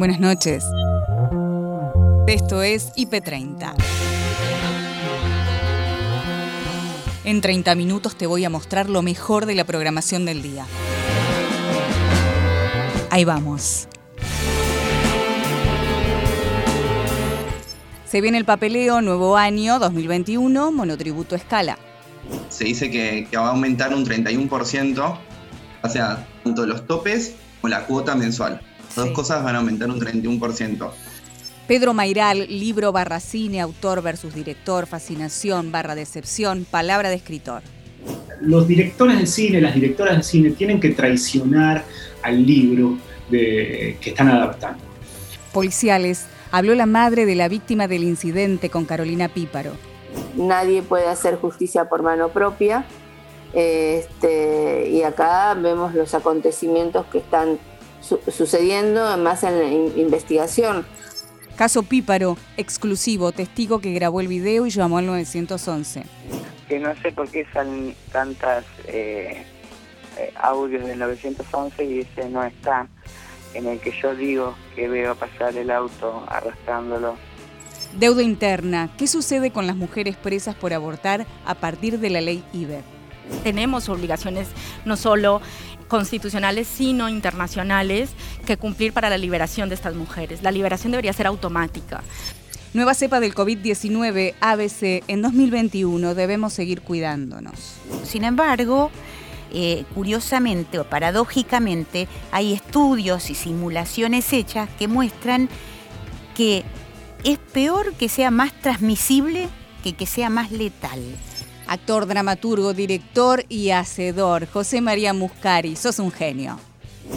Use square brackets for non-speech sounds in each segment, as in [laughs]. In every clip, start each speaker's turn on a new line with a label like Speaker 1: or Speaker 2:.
Speaker 1: Buenas noches. Esto es IP30. En 30 minutos te voy a mostrar lo mejor de la programación del día. Ahí vamos. Se viene el papeleo, nuevo año 2021, monotributo escala.
Speaker 2: Se dice que, va a aumentar un 31%, o sea, tanto los topes como la cuota mensual. Las dos cosas van a aumentar un 31%.
Speaker 1: Pedro Mairal, libro barra cine, autor versus director, fascinación barra decepción, palabra de escritor.
Speaker 3: Los directores de cine, las directoras de cine tienen que traicionar al libro que están adaptando.
Speaker 1: Policiales, habló la madre de la víctima del incidente con Carolina Píparo.
Speaker 4: Nadie puede hacer justicia por mano propia. Este, y acá vemos los acontecimientos que están sucediendo, más en la investigación.
Speaker 1: Caso Píparo, exclusivo, testigo que grabó el video y llamó al 911.
Speaker 5: Que no sé por qué salen tantas eh, eh, audios del 911 y ese no está en el que yo digo que veo pasar el auto arrastrándolo.
Speaker 1: Deuda interna. ¿Qué sucede con las mujeres presas por abortar a partir de la ley IBE?
Speaker 6: Tenemos obligaciones no solo constitucionales, sino internacionales que cumplir para la liberación de estas mujeres. La liberación debería ser automática.
Speaker 1: Nueva cepa del COVID-19, ABC, en 2021 debemos seguir cuidándonos.
Speaker 7: Sin embargo, eh, curiosamente o paradójicamente, hay estudios y simulaciones hechas que muestran que es peor que sea más transmisible que que sea más letal.
Speaker 1: Actor, dramaturgo, director y hacedor, José María Muscari, sos un genio.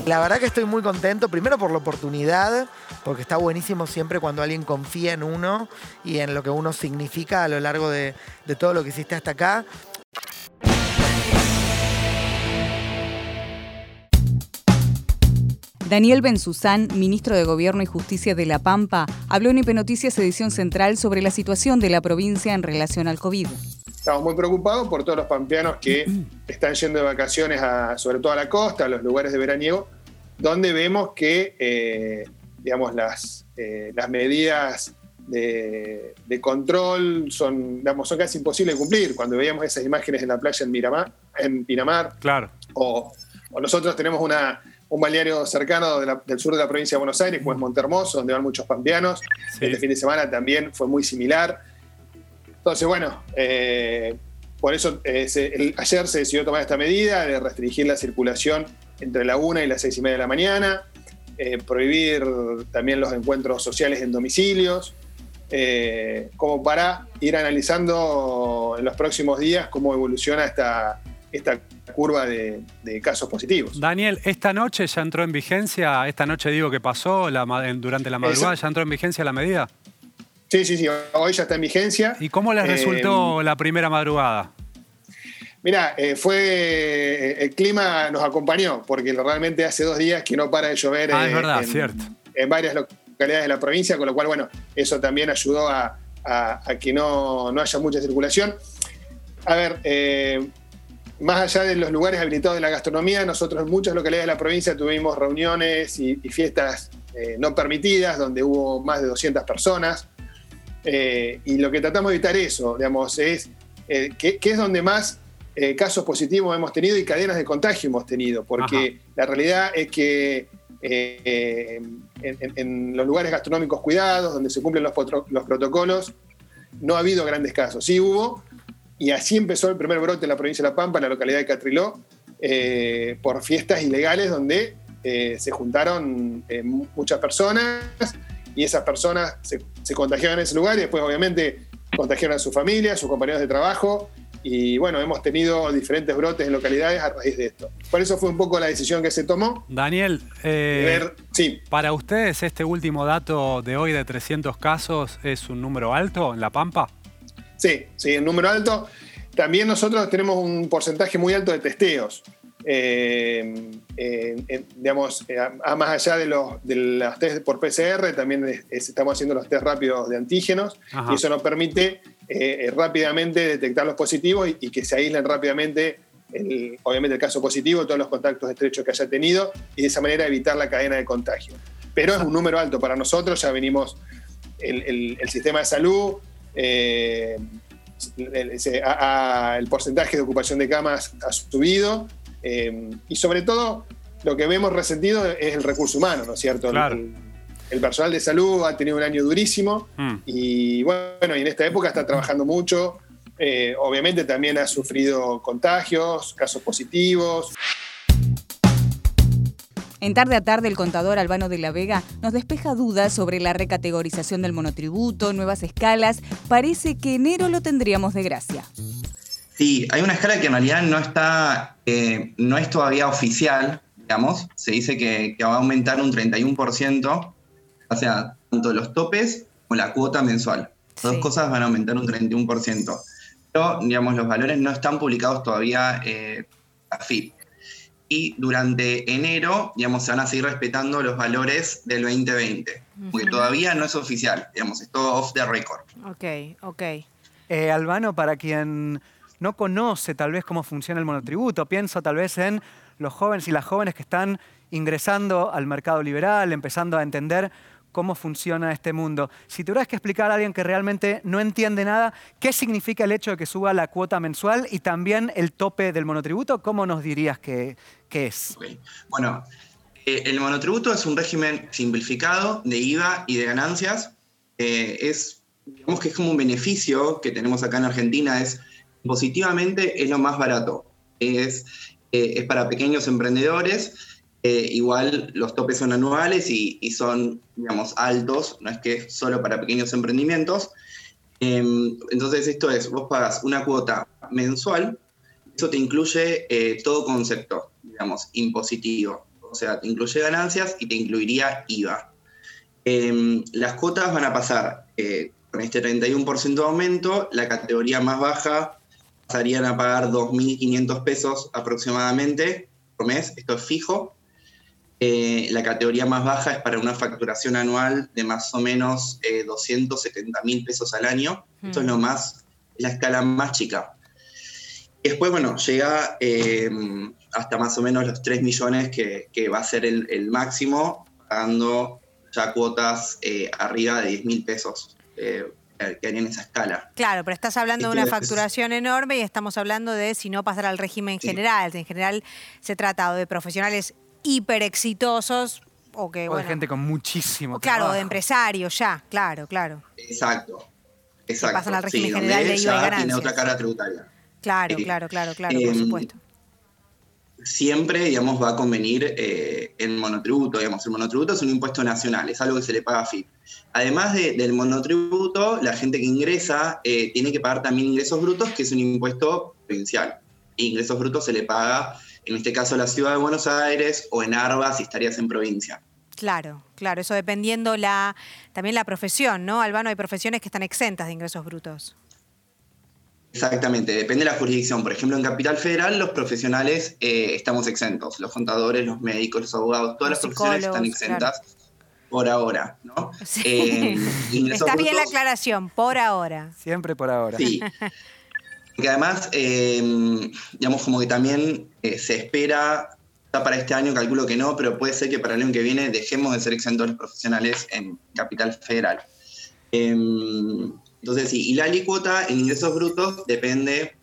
Speaker 8: La verdad que estoy muy contento, primero por la oportunidad, porque está buenísimo siempre cuando alguien confía en uno y en lo que uno significa a lo largo de, de todo lo que hiciste hasta acá.
Speaker 1: Daniel Benzuzán, ministro de Gobierno y Justicia de La Pampa, habló en IP Noticias Edición Central sobre la situación de la provincia en relación al COVID.
Speaker 9: Estamos muy preocupados por todos los pampeanos que [clears throat] están yendo de vacaciones, sobre todo a la costa, a los lugares de veraniego, donde vemos que eh, digamos, las, eh, las medidas de, control son, digamos, son casi imposibles de cumplir. Cuando veíamos esas imágenes en la playa en, Miramar, en Pinamar,
Speaker 10: claro.
Speaker 9: o nosotros tenemos una, un balneario cercano del sur de la provincia de Buenos Aires, como es Montermoso, donde van muchos pampeanos. Este fin de semana también fue muy similar. Entonces, bueno, eh, por eso eh, ayer se decidió tomar esta medida de restringir la circulación entre la 1 y las 6 y media de la mañana, eh, prohibir también los encuentros sociales en domicilios, como para ir analizando en los próximos días cómo evoluciona esta, esta curva de, casos positivos.
Speaker 10: Daniel, esta noche ya entró en vigencia, esta noche digo que pasó durante la madrugada, ¿ya entró en vigencia la medida?
Speaker 9: Sí, sí, sí, hoy ya está en vigencia.
Speaker 10: ¿Y cómo les resultó eh, la primera madrugada?
Speaker 9: Mira, eh, fue eh, el clima nos acompañó, porque realmente hace dos días que no para de llover
Speaker 10: ah, es verdad, cierto.
Speaker 9: en varias localidades de la provincia, con lo cual, bueno, eso también ayudó a, que no, no, haya mucha circulación. A ver, más allá de los lugares habilitados de la gastronomía, nosotros en muchas localidades de la provincia tuvimos reuniones y, fiestas eh, no permitidas, donde hubo más de 200 personas. Eh, y lo que tratamos de evitar eso, digamos, es eh, que, es donde más casos positivos hemos tenido y cadenas de contagio hemos tenido, porque la realidad es que en, los lugares gastronómicos cuidados, donde se cumplen los, los protocolos, no ha habido grandes casos. Sí hubo, y así empezó el primer brote en la provincia de La Pampa, en la localidad de Catriló, eh, por fiestas ilegales donde eh, se juntaron eh, muchas personas y esas personas se, contagiaron en ese lugar y después obviamente contagiaron a su familia, a sus compañeros de trabajo y bueno, hemos tenido diferentes brotes en localidades a raíz de esto. Por eso fue un poco la decisión que se tomó.
Speaker 10: Daniel, sí. para ustedes este último dato de hoy de 300 casos es un número alto en La Pampa?
Speaker 9: Sí, sí, un número alto. También nosotros tenemos un porcentaje muy alto de testeos. Eh, digamos, eh, a, más allá de los, de test por PCR, también estamos haciendo los test rápidos de antígenos y eso nos permite eh, rápidamente detectar los positivos y, que se aíslen rápidamente, obviamente el caso positivo, todos los contactos estrechos que haya tenido y de esa manera evitar la cadena de contagio. pero es un número alto para nosotros, ya venimos, el, sistema de salud, eh, el, porcentaje de ocupación de camas ha subido, eh, y sobre todo lo que vemos resentido es el recurso humano, ¿no es cierto? El, personal de salud ha tenido un año durísimo mm. y bueno, y en esta época está trabajando mucho. Eh, obviamente también ha sufrido contagios, casos positivos.
Speaker 1: En tarde a tarde, el contador Albano de la Vega nos despeja dudas sobre la recategorización del monotributo, nuevas escalas. Parece que enero lo tendríamos de gracia.
Speaker 2: Sí, hay una escala que en realidad no está, eh, no es todavía oficial, digamos. Se dice que, va a aumentar un 31%, o sea, tanto los topes como la cuota mensual. Las dos cosas van a aumentar un 31%. Pero, digamos, los valores no están publicados todavía eh, a FIP y durante enero, digamos, se van a seguir respetando los valores del 2020, porque todavía no es oficial, digamos, es todo off the record.
Speaker 11: Ok, ok. Eh, Albano, para quien no conoce tal vez cómo funciona el monotributo, pienso tal vez en los jóvenes y las jóvenes que están ingresando al mercado liberal, empezando a entender cómo funciona este mundo. Si tuvieras que explicar a alguien que realmente no entiende nada, ¿qué significa el hecho de que suba la cuota mensual y también el tope del monotributo? ¿Cómo nos dirías que, es?
Speaker 2: Bueno, eh, el monotributo es un régimen simplificado de IVA y de ganancias. Eh, es, digamos que es como un beneficio que tenemos acá en Argentina, es positivamente es lo más barato. Es, eh, es para pequeños emprendedores eh, igual los topes son anuales y, son, digamos, altos, no es que es solo para pequeños emprendimientos. Em, entonces esto es, vos pagas una cuota mensual, eso te incluye eh, todo concepto, digamos, impositivo. O sea, te incluye ganancias y te incluiría IVA. Em, las cuotas van a pasar con este 31% de aumento, la categoría más baja pasarían a pagar 2.500 pesos aproximadamente por mes, esto es fijo, eh, la categoría más baja es para una facturación anual de más o menos 270 eh, mil pesos al año. Esto es lo mm. más, la escala más chica. Después, bueno, llega eh, hasta más o menos los 3 millones que, va a ser el, máximo, pagando ya cuotas arriba de 10 mil pesos que harían esa escala.
Speaker 11: Claro, pero estás hablando de una facturación enorme y estamos hablando de si no pasar al régimen general. En general se trata de profesionales hiper exitosos o que...
Speaker 10: O de gente con muchísimo
Speaker 11: Claro, de empresarios ya, claro, claro.
Speaker 2: Exacto. Exacto.
Speaker 11: pasan al régimen general de IVA y ganancias.
Speaker 2: Tiene otra cara tributaria.
Speaker 11: Claro, claro, claro, claro, por em, supuesto.
Speaker 2: Siempre, digamos, va a convenir eh, el monotributo. Digamos, el monotributo es un impuesto nacional, es algo que se le paga a FIP. Además del monotributo, la gente que ingresa eh, tiene que pagar también ingresos brutos, que es un impuesto provincial. Ingresos brutos se le paga en este caso la ciudad de Buenos Aires o en Arba si estarías en provincia.
Speaker 11: Claro, claro, eso dependiendo la, también la profesión, ¿no? Albano, hay profesiones que están exentas de ingresos brutos.
Speaker 2: Exactamente, depende de la jurisdicción. Por ejemplo, en Capital Federal los profesionales eh, estamos exentos, los contadores, los médicos, los abogados, todas las profesiones están exentas por ahora, ¿no?
Speaker 11: Eh, [laughs] Está bien la aclaración, por ahora.
Speaker 10: Siempre por ahora.
Speaker 2: Sí. [laughs] Que además, em, digamos, como que también eh, se espera, está para este año, calculo que no, pero puede ser que para el año que viene dejemos de ser exentos profesionales en Capital Federal. Entonces, sí, y la alícuota en ingresos brutos depende,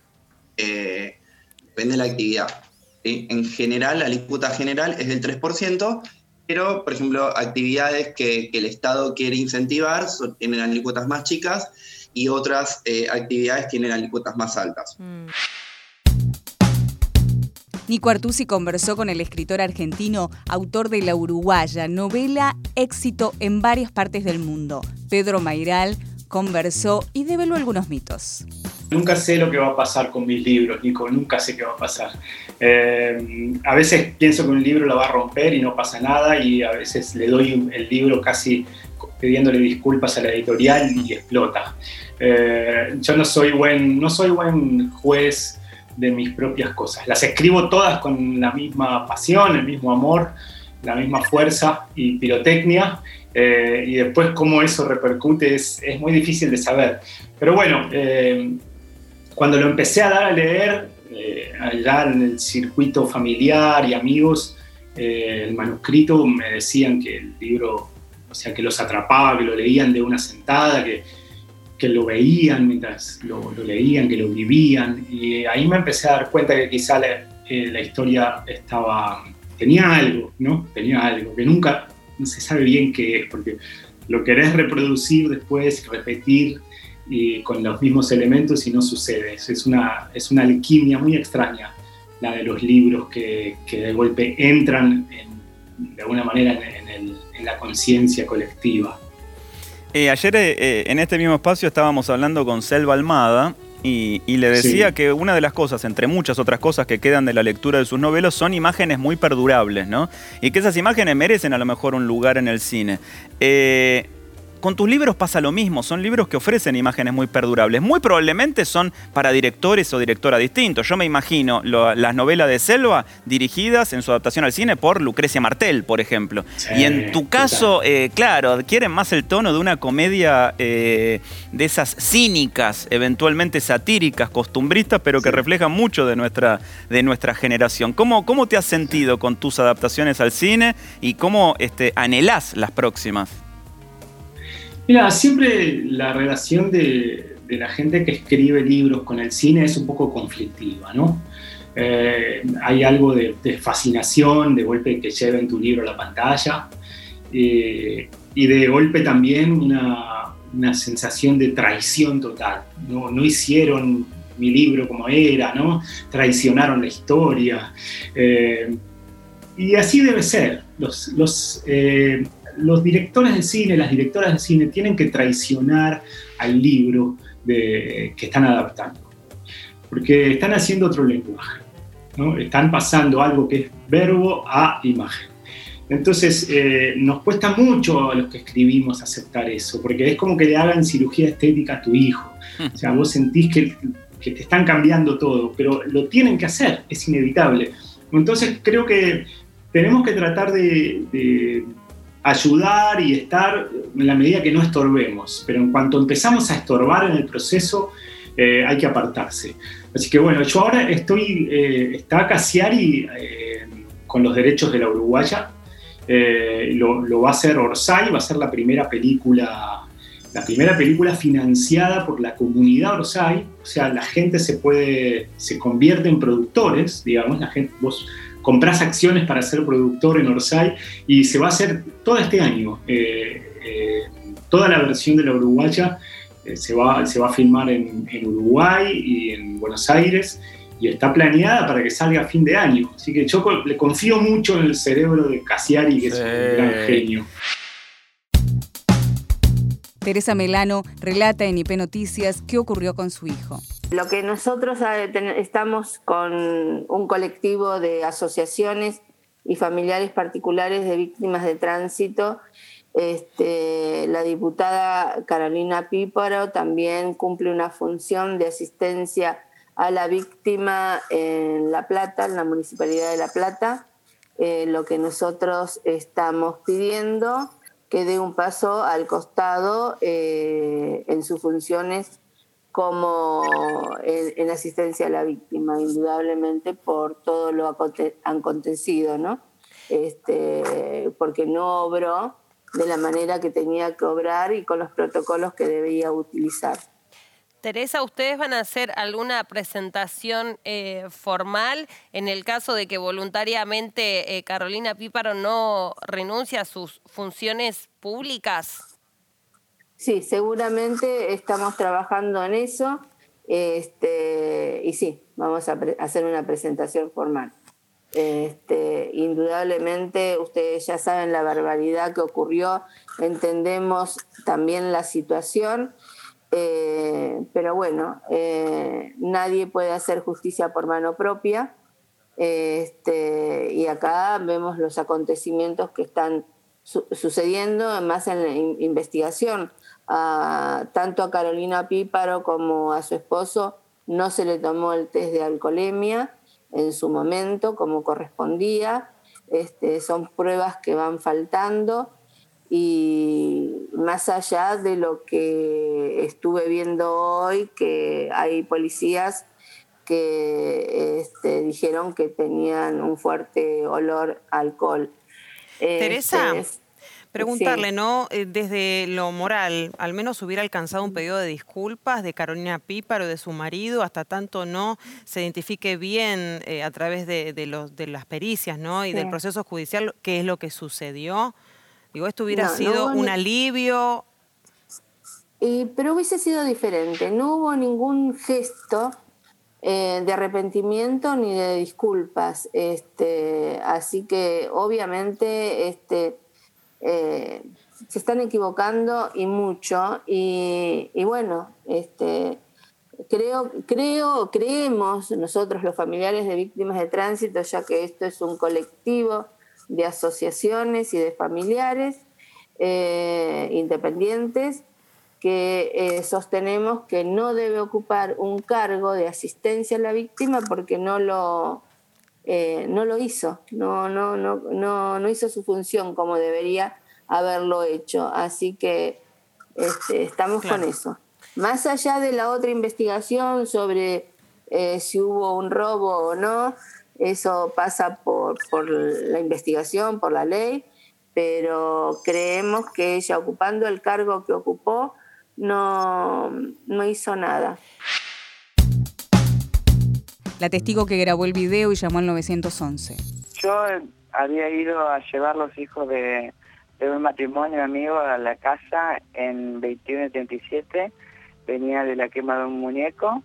Speaker 2: eh, depende de la actividad. En general, la alícuota general es del 3%, pero, por ejemplo, actividades que, que el Estado quiere incentivar tienen alícuotas más chicas y otras eh, actividades tienen alícuotas más altas. Mm.
Speaker 1: Nico Artusi conversó con el escritor argentino, autor de La Uruguaya, novela éxito en varias partes del mundo. Pedro Mairal conversó y develó algunos mitos.
Speaker 3: Nunca sé lo que va a pasar con mis libros, Nico, nunca sé qué va a pasar. Eh, a veces pienso que un libro lo va a romper y no pasa nada y a veces le doy el libro casi pidiéndole disculpas a la editorial y explota. Eh, yo no soy, buen, no soy buen juez de mis propias cosas. Las escribo todas con la misma pasión, el mismo amor, la misma fuerza y pirotecnia. Eh, y después cómo eso repercute es, es, muy difícil de saber. Pero bueno, eh, cuando lo empecé a dar a leer, allá en el circuito familiar y amigos, eh, el manuscrito me decían que el libro, o sea, que los atrapaba, que lo leían de una sentada, que, que lo veían mientras lo, leían, que lo vivían. Y ahí me empecé a dar cuenta que quizá la, eh, la historia estaba, tenía algo, ¿no? Tenía algo, que nunca no se sabe bien qué es, porque lo querés reproducir después, repetir y con los mismos elementos y no sucede. Es una, es una alquimia muy extraña la de los libros que, que de golpe entran de alguna manera en, la conciencia colectiva.
Speaker 12: Eh, ayer eh, eh, en este mismo espacio estábamos hablando con Selva Almada y, le decía que una de las cosas, entre muchas otras cosas que quedan de la lectura de sus novelas, son imágenes muy perdurables, ¿no? Y que esas imágenes merecen a lo mejor un lugar en el cine. Con tus libros pasa lo mismo, son libros que ofrecen imágenes muy perdurables. Muy probablemente son para directores o directoras distintos. Yo me imagino las novelas de Selva dirigidas en su adaptación al cine por Lucrecia Martel, por ejemplo. y en tu caso, eh, claro, adquieren más el tono de una comedia eh, de esas cínicas, eventualmente satíricas, costumbristas, pero que reflejan mucho de nuestra, de nuestra generación. ¿Cómo, ¿Cómo te has sentido con tus adaptaciones al cine y cómo este, anhelás las próximas?
Speaker 3: Mira, siempre la relación de, la gente que escribe libros con el cine es un poco conflictiva, ¿no? Eh, hay algo de, fascinación, de golpe que lleven tu libro a la pantalla, eh, y de golpe también una, sensación de traición total. No, no, hicieron mi libro como era, ¿no? Traicionaron la historia. Eh, y así debe ser. Los, los los directores de cine, las directoras de cine tienen que traicionar al libro que están adaptando, porque están haciendo otro lenguaje, ¿no? están pasando algo que es verbo a imagen. Entonces, eh, nos cuesta mucho a los que escribimos aceptar eso, porque es como que le hagan cirugía estética a tu hijo. O sea, vos sentís que, que te están cambiando todo, pero lo tienen que hacer, es inevitable. Entonces, creo que tenemos que tratar de ayudar y estar en la medida que no estorbemos, pero en cuanto empezamos a estorbar en el proceso, eh, hay que apartarse. Así que bueno, yo ahora estoy, eh, está Casiari eh, con los derechos de la Uruguaya, lo, va a hacer Orsay, va a ser la primera película, la primera película financiada por la comunidad Orsay, o sea, la gente se puede, se convierte en productores, digamos, la gente, vos compras acciones para ser productor en Orsay y se va a hacer todo este año. Eh, eh, toda la versión de la Uruguaya eh, se, va, se va a filmar en, Uruguay y en Buenos Aires y está planeada para que salga a fin de año. Así que yo le confío mucho en el cerebro de Casiari, que es un gran genio.
Speaker 1: Teresa Melano relata en IP Noticias qué ocurrió con su hijo.
Speaker 4: Lo que nosotros eh, estamos con un colectivo de asociaciones y familiares particulares de víctimas de tránsito. Este, la diputada Carolina Píparo también cumple una función de asistencia a la víctima en La Plata, en la Municipalidad de La Plata. Eh, lo que nosotros estamos pidiendo que dé un paso al costado eh, en sus funciones como en, asistencia a la víctima, indudablemente por todo lo acontecido, ¿no? Este, porque no obró de la manera que tenía que obrar y con los protocolos que debía utilizar.
Speaker 13: Teresa, ¿ustedes van a hacer alguna presentación eh, formal en el caso de que voluntariamente eh, Carolina Píparo no renuncia a sus funciones públicas?
Speaker 4: Sí, seguramente estamos trabajando en eso este, y sí, vamos a hacer una presentación formal. Este, indudablemente ustedes ya saben la barbaridad que ocurrió, entendemos también la situación, eh, pero bueno, eh, nadie puede hacer justicia por mano propia. Este, y acá vemos los acontecimientos que están sucediendo más en la investigación tanto a Carolina Píparo como a su esposo no se le tomó el test de alcoholemia en su momento como correspondía. Este, son pruebas que van faltando y más allá de lo que estuve viendo hoy, que hay policías que este, dijeron que tenían un fuerte olor a alcohol.
Speaker 14: Teresa, este, preguntarle, ¿no? Eh, desde lo moral, al menos hubiera alcanzado un pedido de disculpas de Carolina Píparo, de su marido, hasta tanto no se identifique bien eh, a través de, los, de las pericias, ¿no? Y del proceso judicial qué es lo que sucedió. Digo, esto hubiera sido un alivio.
Speaker 4: pero hubiese sido diferente. No hubo ningún gesto eh, de arrepentimiento ni de disculpas. Este, así que obviamente este, eh, se están equivocando y mucho. Y, bueno, este, creo, creo, creemos nosotros los familiares de víctimas de tránsito, ya que esto es un colectivo de asociaciones y de familiares eh, independientes, que eh, sostenemos que no debe ocupar un cargo de asistencia a la víctima porque no lo, eh, no lo hizo, no, no, no, no, no hizo su función como debería haberlo hecho. Así que este, estamos con eso. Más allá de la otra investigación sobre eh, si hubo un robo o no, eso pasa por, por la investigación, por la ley, pero creemos que ella ocupando el cargo que ocupó, no, no hizo nada.
Speaker 1: La testigo que grabó el video y llamó al 911.
Speaker 5: Yo había ido a llevar los hijos de, un matrimonio amigo a la casa en 2137. Venía de la quema de un muñeco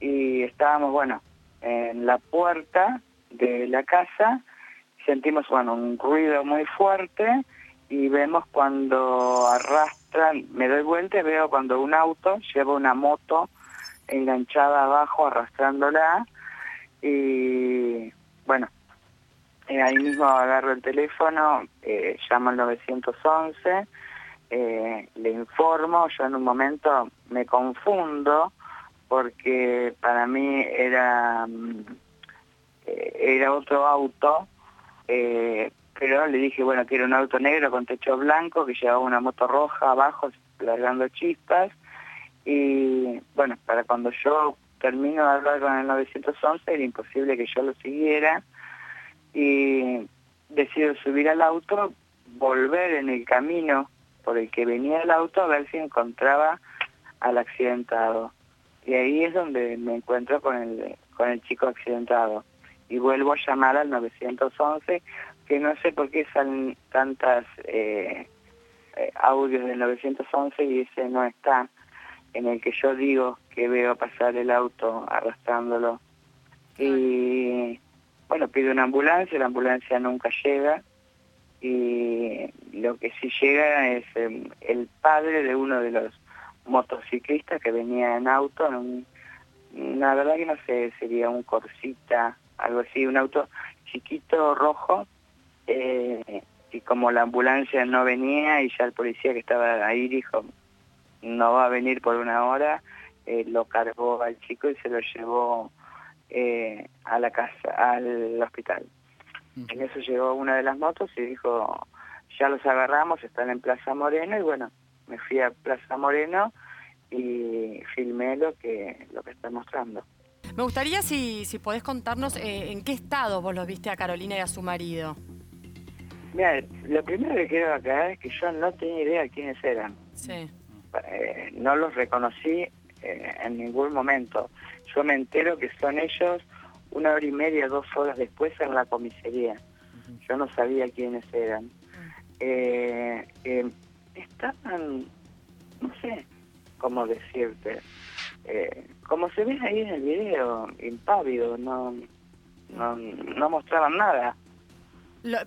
Speaker 5: y estábamos, bueno, en la puerta de la casa. Sentimos, bueno, un ruido muy fuerte y vemos cuando arrastra, me doy vuelta y veo cuando un auto lleva una moto enganchada abajo arrastrándola y bueno, eh, ahí mismo agarro el teléfono, eh, llamo al 911, eh, le informo, yo en un momento me confundo porque para mí era, mm, era otro auto, pero le dije, bueno, que era un auto negro con techo blanco, que llevaba una moto roja abajo, largando chispas, y bueno, para cuando yo termino de hablar con el 911 era imposible que yo lo siguiera, y decido subir al auto, volver en el camino por el que venía el auto a ver si encontraba al accidentado. Y ahí es donde me encuentro con el, con el chico accidentado. Y vuelvo a llamar al 911 que no sé por qué salen tantas eh, eh, audios del 911 y ese no está, en el que yo digo que veo pasar el auto arrastrándolo. Y bueno, pido una ambulancia, la ambulancia nunca llega y lo que sí llega es em, el padre de uno de los motociclistas que venía en auto, en la verdad que no sé, sería un Corsita, algo así, un auto chiquito rojo eh, y como la ambulancia no venía y ya el policía que estaba ahí dijo, no va a venir por una hora, eh, lo cargó al chico y se lo llevó eh, a la casa, al hospital. En eso llegó una de las motos y dijo, ya los agarramos, están en Plaza Moreno y bueno, me fui a Plaza Moreno y filmé lo que, lo que está mostrando.
Speaker 6: Me gustaría si, si podés contarnos en qué estado vos los viste a Carolina y a su marido.
Speaker 5: Mira, lo primero que quiero aclarar es que yo no tenía idea de quiénes eran. Sí. Eh, no los reconocí eh, en ningún momento. Yo me entero que son ellos una hora y media, dos horas después en la comisaría. Yo no sabía quiénes eran. Eh, estaban, no sé cómo decirte, como se ve ahí en el video, impávido, no, no, no mostraban nada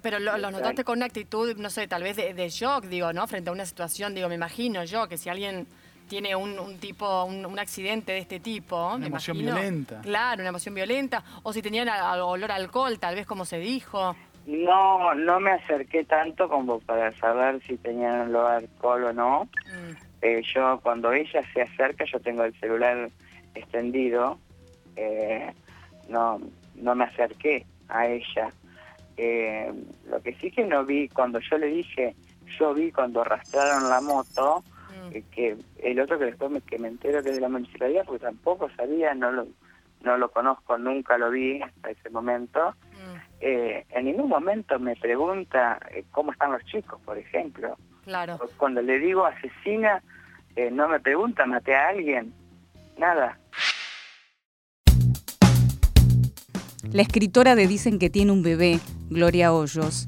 Speaker 6: pero lo, notaste con una actitud, no sé, tal vez de, shock, digo, ¿no? Frente a una situación, digo, me imagino yo que si alguien tiene un, tipo, un, accidente de este tipo.
Speaker 15: Una emoción violenta.
Speaker 6: Claro, una emoción violenta. O si tenían olor a alcohol, tal vez como se dijo.
Speaker 5: No, no me acerqué tanto como para saber si tenían olor a alcohol o no. Mm. Eh, yo, cuando ella se acerca, yo tengo el celular extendido. Eh, no, no me acerqué a ella eh, lo que sí que no vi, cuando yo le dije, yo vi cuando arrastraron la moto, mm. eh, que el otro que después me, que me entero que es de la municipalidad, porque tampoco sabía, no lo, no lo conozco, nunca lo vi hasta ese momento, mm. eh, en ningún momento me pregunta eh, cómo están los chicos, por ejemplo.
Speaker 6: Claro.
Speaker 5: Cuando le digo asesina, eh, no me pregunta, maté a alguien, nada.
Speaker 1: La escritora de Dicen que tiene un bebé, Gloria Hoyos,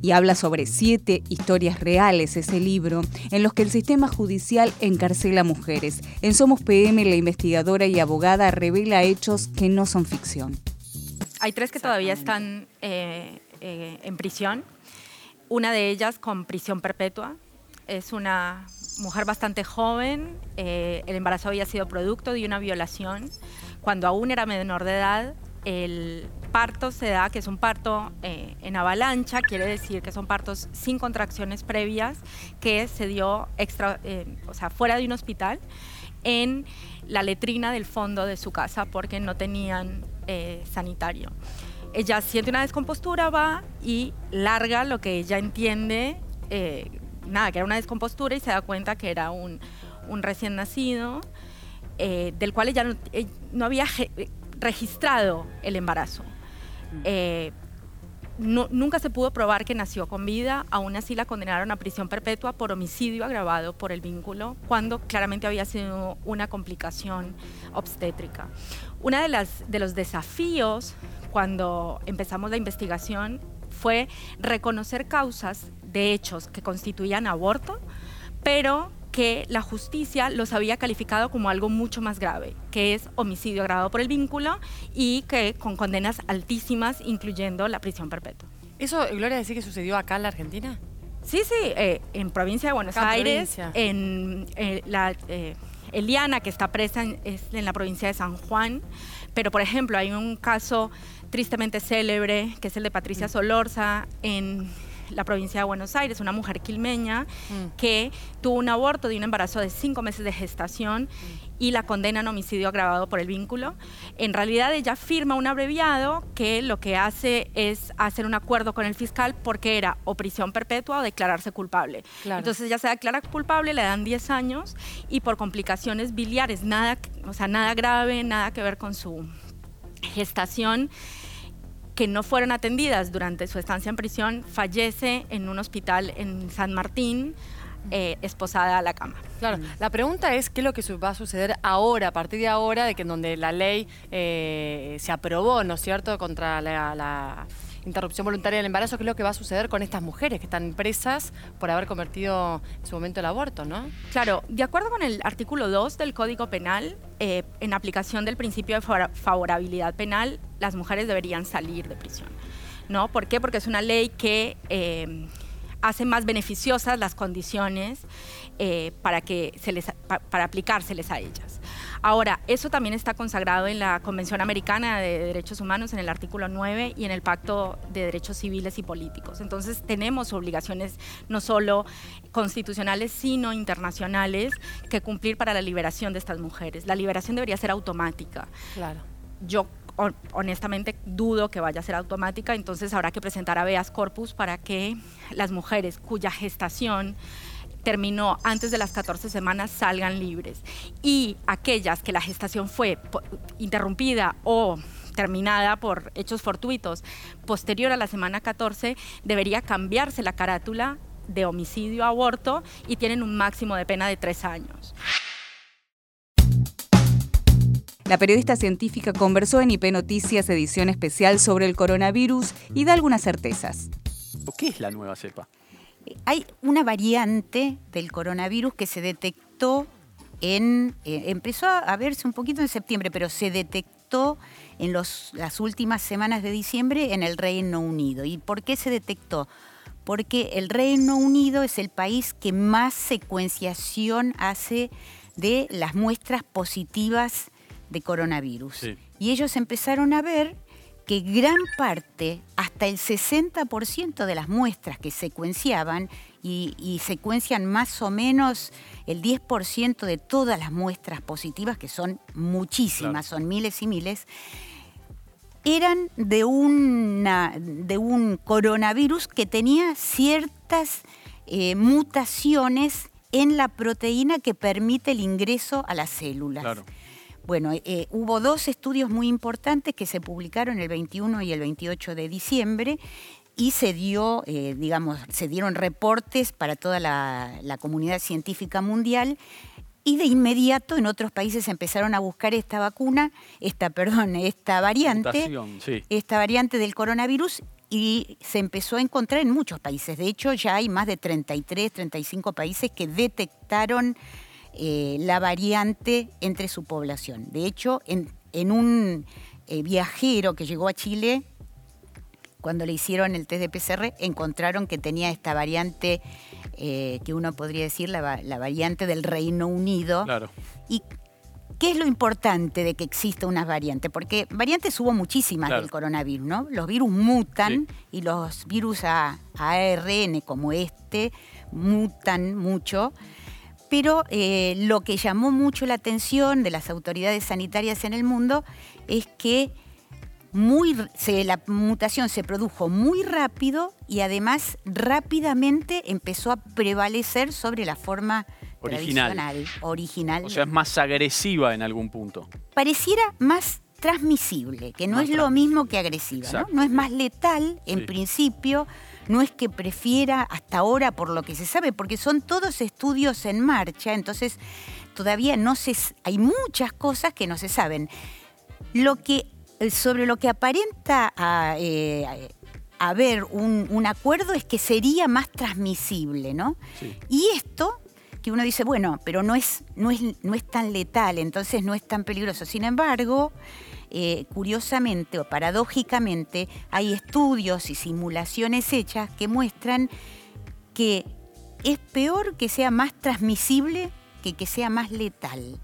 Speaker 1: y habla sobre siete historias reales, ese libro, en los que el sistema judicial encarcela mujeres. En Somos PM, la investigadora y abogada revela hechos que no son ficción.
Speaker 15: Hay tres que todavía están eh, eh, en prisión. Una de ellas con prisión perpetua. Es una mujer bastante joven. Eh, el embarazo había sido producto de una violación. Cuando aún era menor de edad, el parto se da, que es un parto eh, en avalancha, quiere decir que son partos sin contracciones previas, que se dio extra, eh, o sea, fuera de un hospital, en la letrina del fondo de su casa porque no tenían eh, sanitario. Ella siente una descompostura, va y larga lo que ella entiende, nada, que era una descompostura y se da cuenta que era un, un recién nacido, del cual ella no, no había registrado el embarazo. Eh, nunca se pudo probar que nació con vida, aún así la condenaron a prisión perpetua por homicidio agravado por el vínculo, cuando claramente había sido una complicación obstétrica. Uno de, las, de los desafíos cuando empezamos la investigación fue reconocer causas de hechos que constituían aborto, pero que la justicia los había calificado como algo mucho más grave, que es homicidio agravado por el vínculo y que con condenas altísimas, incluyendo la prisión perpetua.
Speaker 6: ¿Eso, Gloria, decir que sucedió acá en la Argentina?
Speaker 15: Sí, sí, eh, en provincia de Buenos Aires, en eh, la... Eh, Eliana, que está presa en, en la provincia de San Juan, pero por ejemplo hay un caso tristemente célebre, que es el de Patricia mm. Solorza, en la provincia de Buenos Aires, una mujer quilmeña mm. que tuvo un aborto de un embarazo de cinco meses de gestación y la condenan a homicidio agravado por el vínculo. En realidad ella firma un abreviado que lo que hace es hacer un acuerdo con el fiscal porque era o prisión perpetua o declararse culpable. Entonces ella se declara culpable, le dan 10 años y por complicaciones biliares, nada, o sea, nada grave, nada que ver con su gestación que no fueron atendidas durante su estancia en prisión, fallece en un hospital en San Martín, eh, esposada a la cama.
Speaker 6: Claro, la pregunta es qué es lo que va a suceder ahora, a partir de ahora, de que en donde la ley eh, se aprobó, ¿no es cierto?, contra la interrupción voluntaria del embarazo, ¿qué es lo que va a suceder con estas mujeres que están presas por haber convertido en su momento el aborto, ¿no?
Speaker 15: Claro, de acuerdo con el artículo 2 del Código Penal, eh, en aplicación del principio de favorabilidad penal, las mujeres deberían salir de prisión. ¿No? ¿Por qué? Porque es una ley que eh, hace más beneficiosas las condiciones eh, para, que se les, para aplicárseles a ellas. Ahora, eso también está consagrado en la Convención Americana de Derechos Humanos, en el artículo 9 y en el Pacto de Derechos Civiles y Políticos. Entonces, tenemos obligaciones no solo constitucionales, sino internacionales que cumplir para la liberación de estas mujeres. La liberación debería ser automática.
Speaker 6: Claro.
Speaker 15: Yo honestamente dudo que vaya a ser automática, entonces habrá que presentar habeas corpus para que las mujeres cuya gestación terminó antes de las 14 semanas salgan libres. Y aquellas que la gestación fue interrumpida o terminada por hechos fortuitos posterior a la semana 14, debería cambiarse la carátula de homicidio a aborto y tienen un máximo de pena de tres años.
Speaker 1: La periodista científica conversó en IP Noticias edición especial sobre el coronavirus y da algunas certezas.
Speaker 10: ¿Qué es la nueva cepa?
Speaker 7: Hay una variante del coronavirus que se detectó en, eh, empezó a verse un poquito en septiembre, pero se detectó en las últimas semanas de diciembre en el Reino Unido. ¿Y por qué se detectó? Porque el Reino Unido es el país que más secuenciación hace de las muestras positivas de coronavirus. Y ellos empezaron a ver que gran parte, hasta el 60% de las muestras que secuenciaban, y, secuencian más o menos el 10% de todas las muestras positivas, que son muchísimas, son miles y miles, eran de, una, de un coronavirus que tenía ciertas eh, mutaciones en la proteína que permite el ingreso a las células. Bueno, eh, hubo dos estudios muy importantes que se publicaron el 21 y el 28 de diciembre y se dio, eh, digamos, se dieron reportes para toda la, comunidad científica mundial y de inmediato en otros países empezaron a buscar esta vacuna, esta, perdón, esta variante, esta variante del coronavirus y se empezó a encontrar en muchos países. De hecho, ya hay más de 33, 35 países que detectaron eh, la variante entre su población. De hecho, en, un eh, viajero que llegó a Chile, cuando le hicieron el test de PCR, encontraron que tenía esta variante, eh, que uno podría decir la, variante del Reino Unido.
Speaker 16: Claro.
Speaker 7: Y ¿Qué es lo importante de que exista una variante? Porque variantes hubo muchísimas del coronavirus, ¿no? Los virus mutan y los virus a, ARN como este mutan mucho. Pero eh, lo que llamó mucho la atención de las autoridades sanitarias en el mundo es que muy, la mutación se produjo muy rápido y además rápidamente empezó a prevalecer sobre la forma original. original.
Speaker 16: O sea, es más agresiva en algún punto.
Speaker 7: Pareciera más transmisible, que no es lo mismo que agresiva, ¿no? ¿no? es más letal en principio, no es que prefiera hasta ahora por lo que se sabe, porque son todos estudios en marcha, entonces todavía no se hay muchas cosas que no se saben. Lo que sobre lo que aparenta a, eh, haber un, acuerdo es que sería más transmisible, ¿no? Y esto que uno dice, bueno, pero no es, no es, no es tan letal, entonces no es tan peligroso. Sin embargo, eh, curiosamente o paradójicamente, hay estudios y simulaciones hechas que muestran que es peor que sea más transmisible que que sea más letal.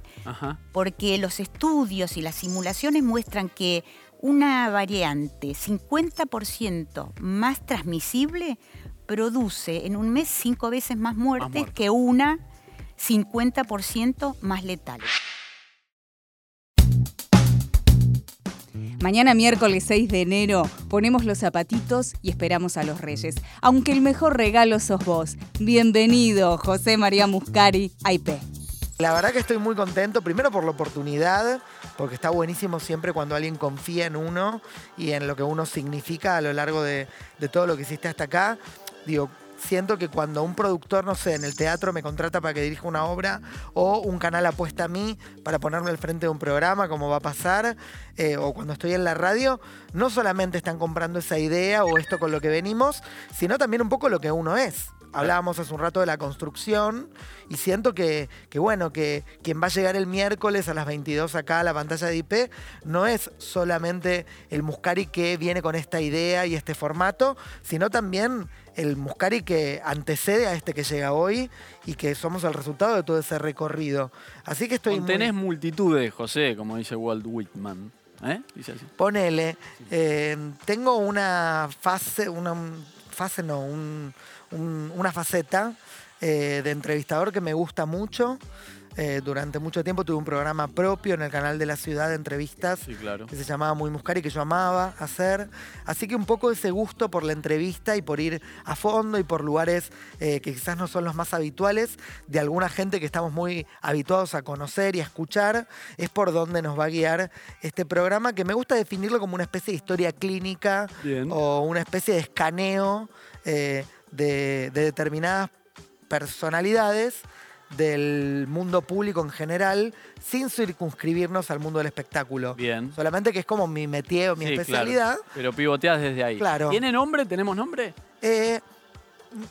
Speaker 7: Porque los estudios y las simulaciones muestran que una variante 50% más transmisible produce en un mes cinco veces más muertes que una 50% más letal.
Speaker 1: Mañana miércoles 6 de enero ponemos los zapatitos y esperamos a los reyes. Aunque el mejor regalo sos vos. Bienvenido, José María Muscari, IP.
Speaker 8: La verdad que estoy muy contento, primero por la oportunidad, porque está buenísimo siempre cuando alguien confía en uno y en lo que uno significa a lo largo de, todo lo que hiciste hasta acá. Digo, siento que cuando un productor, no sé, en el teatro me contrata para que dirija una obra o un canal apuesta a mí para ponerme al frente de un programa, como va a pasar, eh, o cuando estoy en la radio, no solamente están comprando esa idea o esto con lo que venimos, sino también un poco lo que uno es. Hablábamos hace un rato de la construcción y siento que, bueno, que quien va a llegar el miércoles a las 22 acá a la pantalla de IP no es solamente el Muscari que viene con esta idea y este formato, sino también el Muscari que antecede a este que llega hoy y que somos el resultado de todo ese recorrido. Así que estoy
Speaker 16: Tenés multitudes, José, como dice Walt Whitman. ¿Eh? Dice así.
Speaker 8: Ponele. Eh, tengo una fase, una fase no, un una faceta eh, de entrevistador que me gusta mucho. Eh, durante mucho tiempo tuve un programa propio en el canal de la ciudad de entrevistas que se llamaba Muy Muscari, que yo amaba hacer. Así que un poco ese gusto por la entrevista y por ir a fondo y por lugares eh, que quizás no son los más habituales, de alguna gente que estamos muy habituados a conocer y a escuchar, es por donde nos va a guiar este programa, que me gusta definirlo como una especie de historia clínica o una especie de escaneo de, determinadas personalidades del mundo público en general, sin circunscribirnos al mundo del espectáculo.
Speaker 16: Bien.
Speaker 8: Solamente que es como mi métier o mi especialidad.
Speaker 16: Pero pivoteas desde ahí.
Speaker 8: Claro.
Speaker 16: ¿Tiene nombre? ¿Tenemos nombre?
Speaker 8: Eh,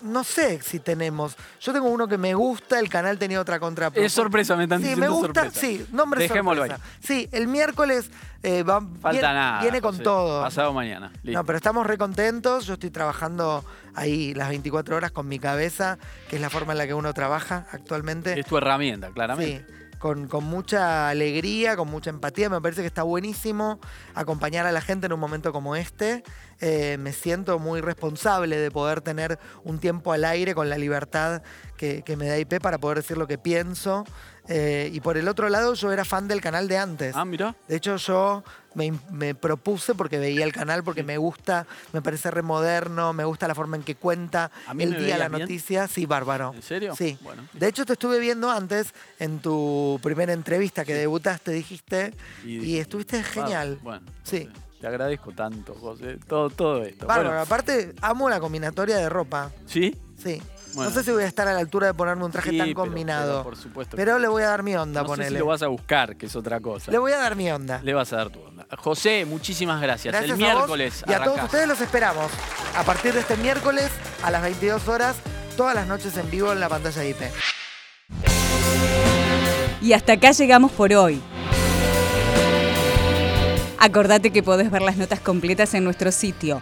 Speaker 8: no sé si tenemos. Yo tengo uno que me gusta, el canal tenía otra contrapropuesta.
Speaker 16: Es sorpresa, me están
Speaker 8: sí, me gusta, Sí, nombre
Speaker 16: Dejémoslo
Speaker 8: sorpresa. Sí, el miércoles eh, va,
Speaker 16: Falta
Speaker 8: viene,
Speaker 16: nada.
Speaker 8: viene con todo.
Speaker 16: Pasado mañana.
Speaker 8: No, pero estamos recontentos. Yo estoy trabajando ahí las 24 horas con mi cabeza, que es la forma en la que uno trabaja actualmente.
Speaker 16: Es tu herramienta, claramente.
Speaker 8: Sí con, mucha alegría, con mucha empatía. Me parece que está buenísimo acompañar a la gente en un momento como este. Eh, me siento muy responsable de poder tener un tiempo al aire con la libertad que, me da IP para poder decir lo que pienso Eh, y por el otro lado, yo era fan del canal de antes.
Speaker 16: Ah, mira.
Speaker 8: De hecho, yo me, me propuse porque veía el canal, porque me gusta, me parece remoderno, me gusta la forma en que cuenta
Speaker 16: ¿A mí
Speaker 8: el
Speaker 16: me
Speaker 8: día, la
Speaker 16: bien?
Speaker 8: noticia. Sí, bárbaro.
Speaker 16: ¿En serio?
Speaker 8: Sí.
Speaker 16: Bueno.
Speaker 8: De hecho, te estuve viendo antes en tu primera entrevista que debutaste, dijiste, y, estuviste genial.
Speaker 16: Bueno,
Speaker 8: Sí.
Speaker 16: te agradezco tanto, José. Todo, todo esto.
Speaker 8: Bárbaro.
Speaker 16: Bueno,
Speaker 8: Aparte, amo la combinatoria de ropa.
Speaker 16: ¿Sí?
Speaker 8: Sí.
Speaker 16: Bueno.
Speaker 8: No sé si voy a estar a la altura de ponerme un traje
Speaker 16: Sí,
Speaker 8: tan
Speaker 16: pero-
Speaker 8: combinado.
Speaker 16: pero por supuesto
Speaker 8: Pero le voy a dar mi onda,
Speaker 16: no sé si
Speaker 8: ponele.
Speaker 16: lo vas a buscar, que es otra cosa.
Speaker 8: Le voy a dar mi onda.
Speaker 16: Le vas a dar tu onda. José, muchísimas gracias.
Speaker 8: Gracias
Speaker 16: el
Speaker 8: a vos
Speaker 16: miércoles
Speaker 8: y a todos ustedes los esperamos a partir de este miércoles a las 22 horas, todas las noches en vivo en la pantalla IP.
Speaker 1: Y hasta acá llegamos por hoy. Acordate que podés ver las notas completas en nuestro sitio